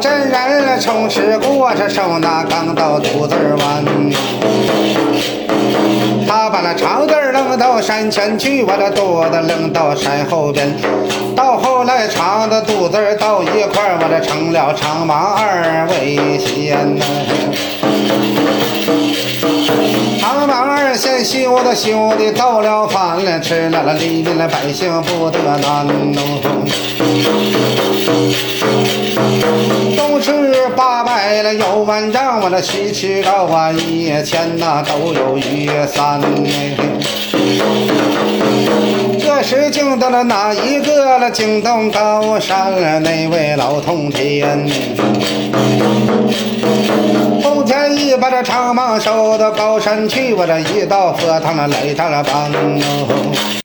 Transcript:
这冲吃过，这手拿钢刀肚子弯。他把那长子扔到山前去，我这肚子扔到山后边。到后来长子肚子到一块，我这成了长毛二位仙呐。长毛二仙修的修的到了饭了，吃了了黎民了百姓不得难哦。是八百了有万丈，我那西吃高啊一千呐都有余三呢。这时惊动了哪一个了？惊动高山了那位老通天。通天一把这长矛收到高山去，我这一到佛堂了来上了帮。